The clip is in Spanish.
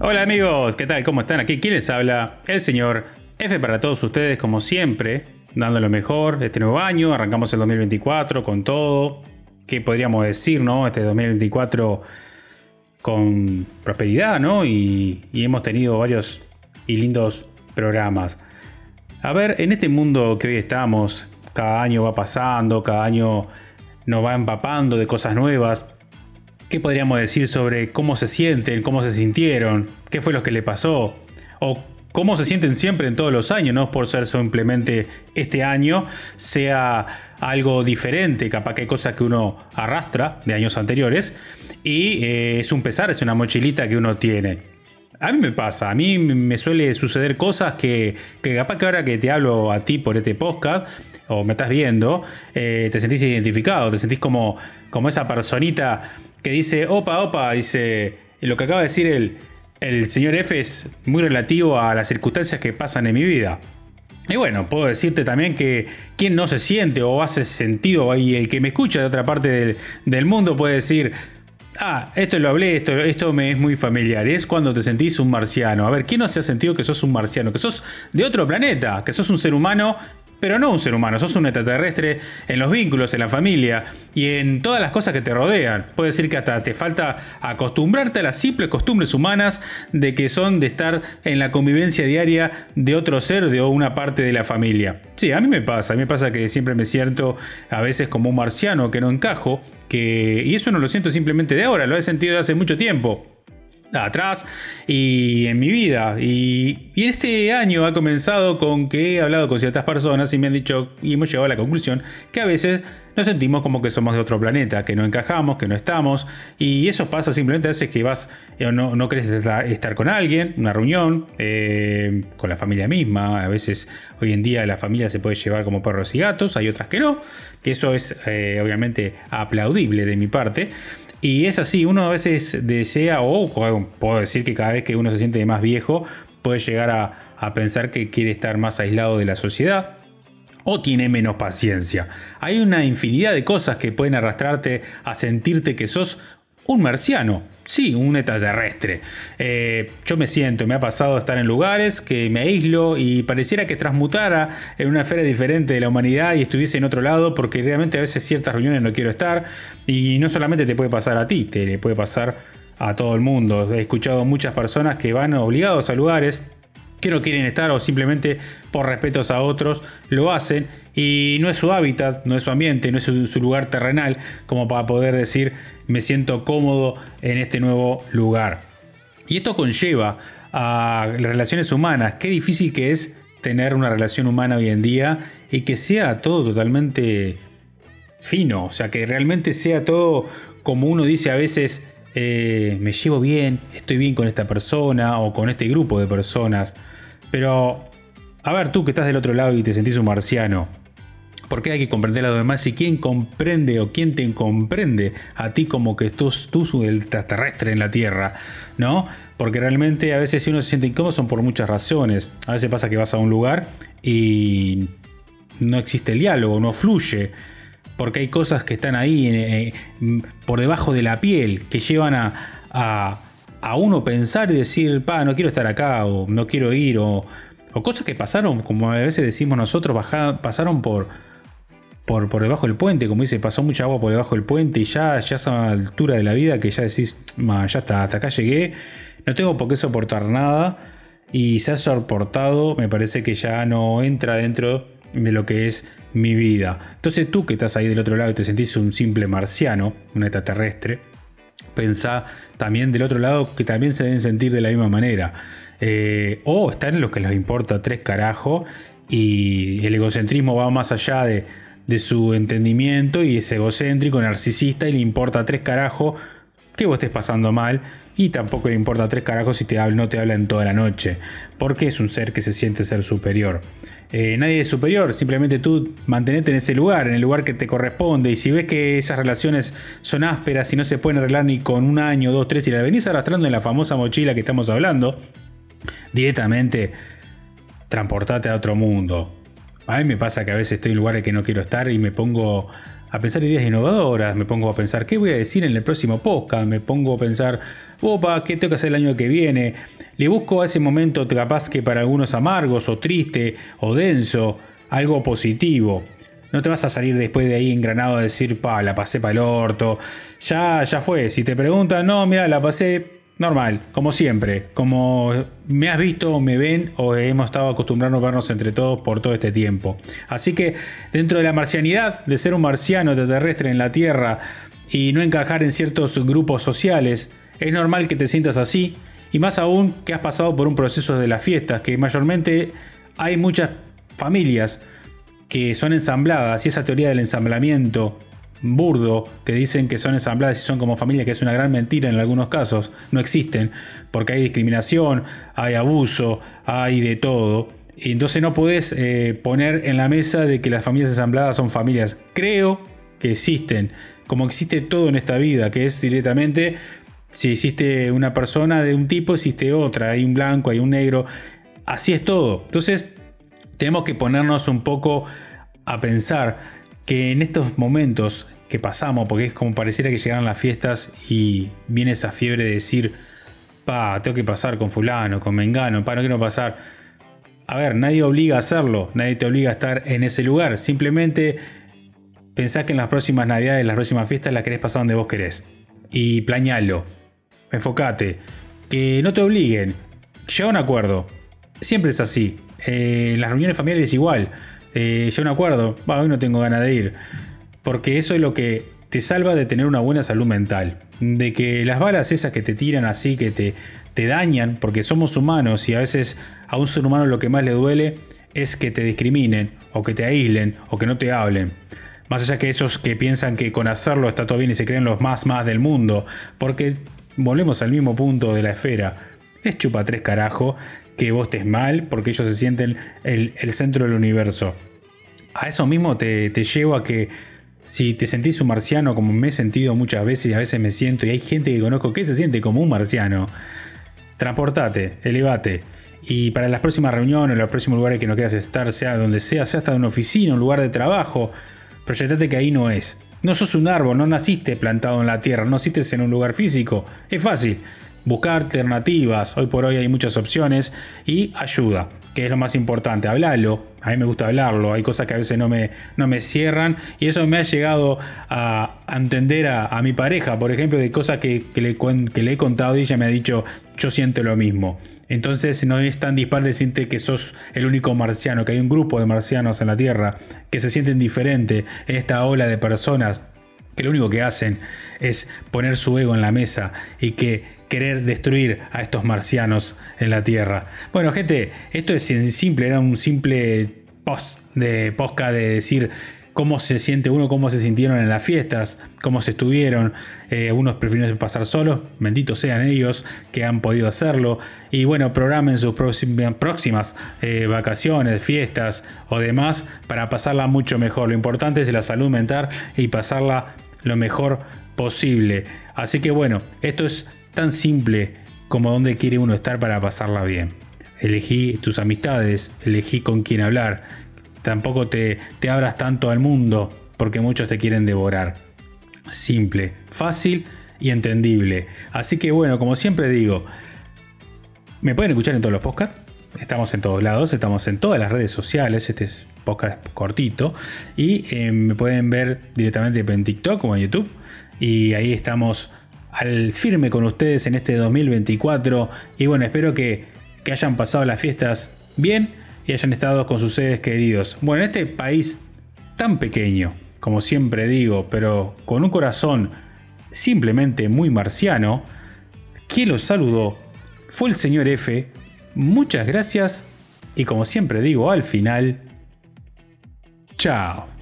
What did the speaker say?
Hola amigos, ¿qué tal? ¿Cómo están? Aquí, ¿quién les habla? El señor F para todos ustedes, como siempre, dando lo mejor este nuevo año. Arrancamos el 2024 con todo. ¿Qué podríamos decir, no? Este 2024 con prosperidad, ¿no? Y, y hemos tenido varios y lindos programas. A ver, en este mundo que hoy estamos, cada año va pasando, cada año nos va empapando de cosas nuevas. ¿Qué podríamos decir sobre cómo se sienten, cómo se sintieron, qué fue lo que le pasó? O cómo se sienten siempre en todos los años, no por ser simplemente este año sea algo diferente, capaz que hay cosas que uno arrastra de años anteriores y eh, es un pesar, es una mochilita que uno tiene. A mí me pasa, a mí me suele suceder cosas que, que capaz que ahora que te hablo a ti por este podcast, o me estás viendo, eh, te sentís identificado, te sentís como, como esa personita que dice, opa, opa, dice, lo que acaba de decir el, el señor F es muy relativo a las circunstancias que pasan en mi vida. Y bueno, puedo decirte también que quien no se siente o hace sentido, y el que me escucha de otra parte del, del mundo puede decir, ah, esto lo hablé, esto, esto me es muy familiar. Es cuando te sentís un marciano. A ver, ¿quién no se ha sentido que sos un marciano? Que sos de otro planeta, que sos un ser humano pero no un ser humano, sos un extraterrestre en los vínculos, en la familia y en todas las cosas que te rodean. Puede decir que hasta te falta acostumbrarte a las simples costumbres humanas de que son de estar en la convivencia diaria de otro ser de una parte de la familia. Sí, a mí me pasa, a mí me pasa que siempre me siento a veces como un marciano que no encajo, que, y eso no lo siento simplemente de ahora, lo he sentido hace mucho tiempo atrás y en mi vida. Y, y, este año ha comenzado con que he hablado con ciertas personas y me han dicho y hemos llegado a la conclusión que a veces nos sentimos como que somos de otro planeta, que no encajamos, que no estamos. Y eso pasa simplemente a veces que vas o no, no querés estar con alguien, una reunión, eh, con la familia misma. A veces hoy en día la familia se puede llevar como perros y gatos, hay otras que no, que eso es eh, obviamente aplaudible de mi parte. Y es así, uno a veces desea, o puedo decir que cada vez que uno se siente más viejo, puede llegar a, pensar que quiere estar más aislado de la sociedad, o tiene menos paciencia. Hay una infinidad de cosas que pueden arrastrarte a sentirte que sos un marciano, sí, un extraterrestre. Eh, yo me siento, me ha pasado estar en lugares que me aíslo y pareciera que transmutara en una esfera diferente de la humanidad y estuviese en otro lado porque realmente a veces ciertas reuniones no quiero estar y no solamente te puede pasar a ti, te puede pasar a todo el mundo. He escuchado muchas personas que van obligados a lugares que no quieren estar o simplemente por respetos a otros lo hacen. Y no es su hábitat, no es su ambiente, no es su, lugar terrenal como para poder decir me siento cómodo en este nuevo lugar. Y esto conlleva a las relaciones humanas, qué difícil que es tener una relación humana hoy en día y que sea todo totalmente fino, o sea, que realmente sea todo como uno dice a veces, eh, me llevo bien, estoy bien con esta persona o con este grupo de personas. Pero, a ver, tú que estás del otro lado y te sentís un marciano, ¿por qué hay que comprender a los demás? Y quién comprende o quién te comprende a ti como que tú, tú el extraterrestre en la Tierra, ¿no? Porque realmente a veces si uno se siente incómodo son por muchas razones. A veces pasa que vas a un lugar y no existe el diálogo, no fluye. Porque hay cosas que están ahí eh, por debajo de la piel que llevan a a uno pensar y decir, pa, no quiero estar acá, o no quiero ir, o, cosas que pasaron, como a veces decimos nosotros, pasaron por, por, por, debajo del puente, como dice, pasó mucha agua por debajo del puente y ya, ya a esa altura de la vida que ya decís, ya está, hasta acá llegué, no tengo por qué soportar nada y se ha soportado, me parece que ya no entra dentro de lo que es mi vida. Entonces tú que estás ahí del otro lado y te sentís un simple marciano, un extraterrestre, pensá también del otro lado que también se deben sentir de la misma manera. Eh, o están en los que les importa tres carajos y el egocentrismo va más allá de, de su entendimiento y es egocéntrico, narcisista y le importa tres carajos que vos estés pasando mal y tampoco le importa tres carajos si te habla, no te habla en toda la noche, porque es un ser que se siente ser superior. Eh, nadie es superior, simplemente tú mantenete en ese lugar, en el lugar que te corresponde, y si ves que esas relaciones son ásperas y no se pueden arreglar ni con un año, dos, tres, y la venís arrastrando en la famosa mochila que estamos hablando, directamente transportate a otro mundo. A mí me pasa que a veces estoy en lugares que no quiero estar y me pongo a pensar ideas innovadoras, me pongo a pensar qué voy a decir en el próximo podcast, me pongo a pensar opa, ¿qué tengo que hacer el año que viene? Le busco a ese momento capaz que para algunos amargos o triste o denso, algo positivo. No te vas a salir después de ahí engranado a decir, pa, la pasé para el orto. Ya, ya fue. Si te preguntan, no, mira, la pasé normal, como siempre. Como me has visto, me ven o hemos estado acostumbrados a vernos entre todos por todo este tiempo. Así que dentro de la marcianidad, de ser un marciano terrestre en la Tierra y no encajar en ciertos grupos sociales, es normal que te sientas así. Y más aún que has pasado por un proceso de las fiestas, que mayormente hay muchas familias que son ensambladas y esa teoría del ensamblamiento burdo que dicen que son ensambladas y son como familia, que es una gran mentira en algunos casos, no existen, porque hay discriminación, hay abuso, hay de todo. Y entonces no puedes eh, poner en la mesa de que las familias ensambladas son familias. Creo que existen, como existe todo en esta vida, que es directamente, si existe una persona de un tipo, existe otra, hay un blanco, hay un negro, así es todo. Entonces tenemos que ponernos un poco a pensar que en estos momentos que pasamos, porque es como pareciera que llegaron las fiestas y viene esa fiebre de decir, pa, tengo que pasar con fulano, con mengano, pa, no quiero pasar. A ver, nadie obliga a hacerlo, nadie te obliga a estar en ese lugar, simplemente pensá que en las próximas navidades, las próximas fiestas las querés pasar donde vos querés. Y plañalo, enfocate, que no te obliguen, llega a un acuerdo, siempre es así, eh, en las reuniones familiares igual. Eh, un acuerdo, hoy no tengo ganas de ir. Porque eso es lo que te salva de tener una buena salud mental. De que las balas esas que te tiran así, que te, te dañan, porque somos humanos y a veces a un ser humano lo que más le duele es que te discriminen, o que te aíslen, o que no te hablen. Más allá que esos que piensan que con hacerlo está todo bien y se creen los más más del mundo. Porque volvemos al mismo punto de la esfera. Es chupa tres carajo que vos estés mal porque ellos se sienten el, centro del universo. A eso mismo te, te llevo a que si te sentís un marciano como me he sentido muchas veces y a veces me siento y hay gente que conozco que se siente como un marciano, transportate, elevate. Y para las próximas reuniones, los próximos lugares que no quieras estar, sea donde sea, sea hasta una oficina, un lugar de trabajo, proyectate que ahí no es. No sos un árbol, no naciste plantado en la tierra, no naciste en un lugar físico. Es fácil buscar alternativas. Hoy por hoy hay muchas opciones y ayuda, que es lo más importante. Hablalo. A mí me gusta hablarlo. Hay cosas que a veces no me, no me cierran y eso me ha llegado a, entender a, mi pareja, por ejemplo, de cosas que, le, que le he contado y ella me ha dicho, yo siento lo mismo. Entonces no es tan dispar decirte que sos el único marciano, que hay un grupo de marcianos en la Tierra que se sienten diferentes en esta ola de personas que lo único que hacen es poner su ego en la mesa y que querer destruir a estos marcianos en la Tierra. Bueno, gente, esto es simple, era un simple post de posca de decir cómo se siente uno, cómo se sintieron en las fiestas, cómo se estuvieron. Eh, algunos prefieren pasar solos, benditos sean ellos que han podido hacerlo. Y bueno, programen sus próximas eh, vacaciones, fiestas o demás para pasarla mucho mejor. Lo importante es la salud mental y pasarla lo mejor posible. Así que bueno, esto es tan simple como dónde quiere uno estar para pasarla bien. Elegí tus amistades, elegí con quién hablar. Tampoco te, te abras tanto al mundo porque muchos te quieren devorar. Simple, fácil y entendible. Así que bueno, como siempre digo, me pueden escuchar en todos los podcasts. Estamos en todos lados, estamos en todas las redes sociales. Este es podcast cortito. Y eh, me pueden ver directamente en TikTok como en YouTube. Y ahí estamos al firme con ustedes en este 2024. Y bueno, espero que, que hayan pasado las fiestas bien y hayan estado con sus seres queridos. Bueno, en este país tan pequeño, como siempre digo, pero con un corazón simplemente muy marciano, quien los saludó fue el señor F. Muchas gracias y como siempre digo al final, Tchau!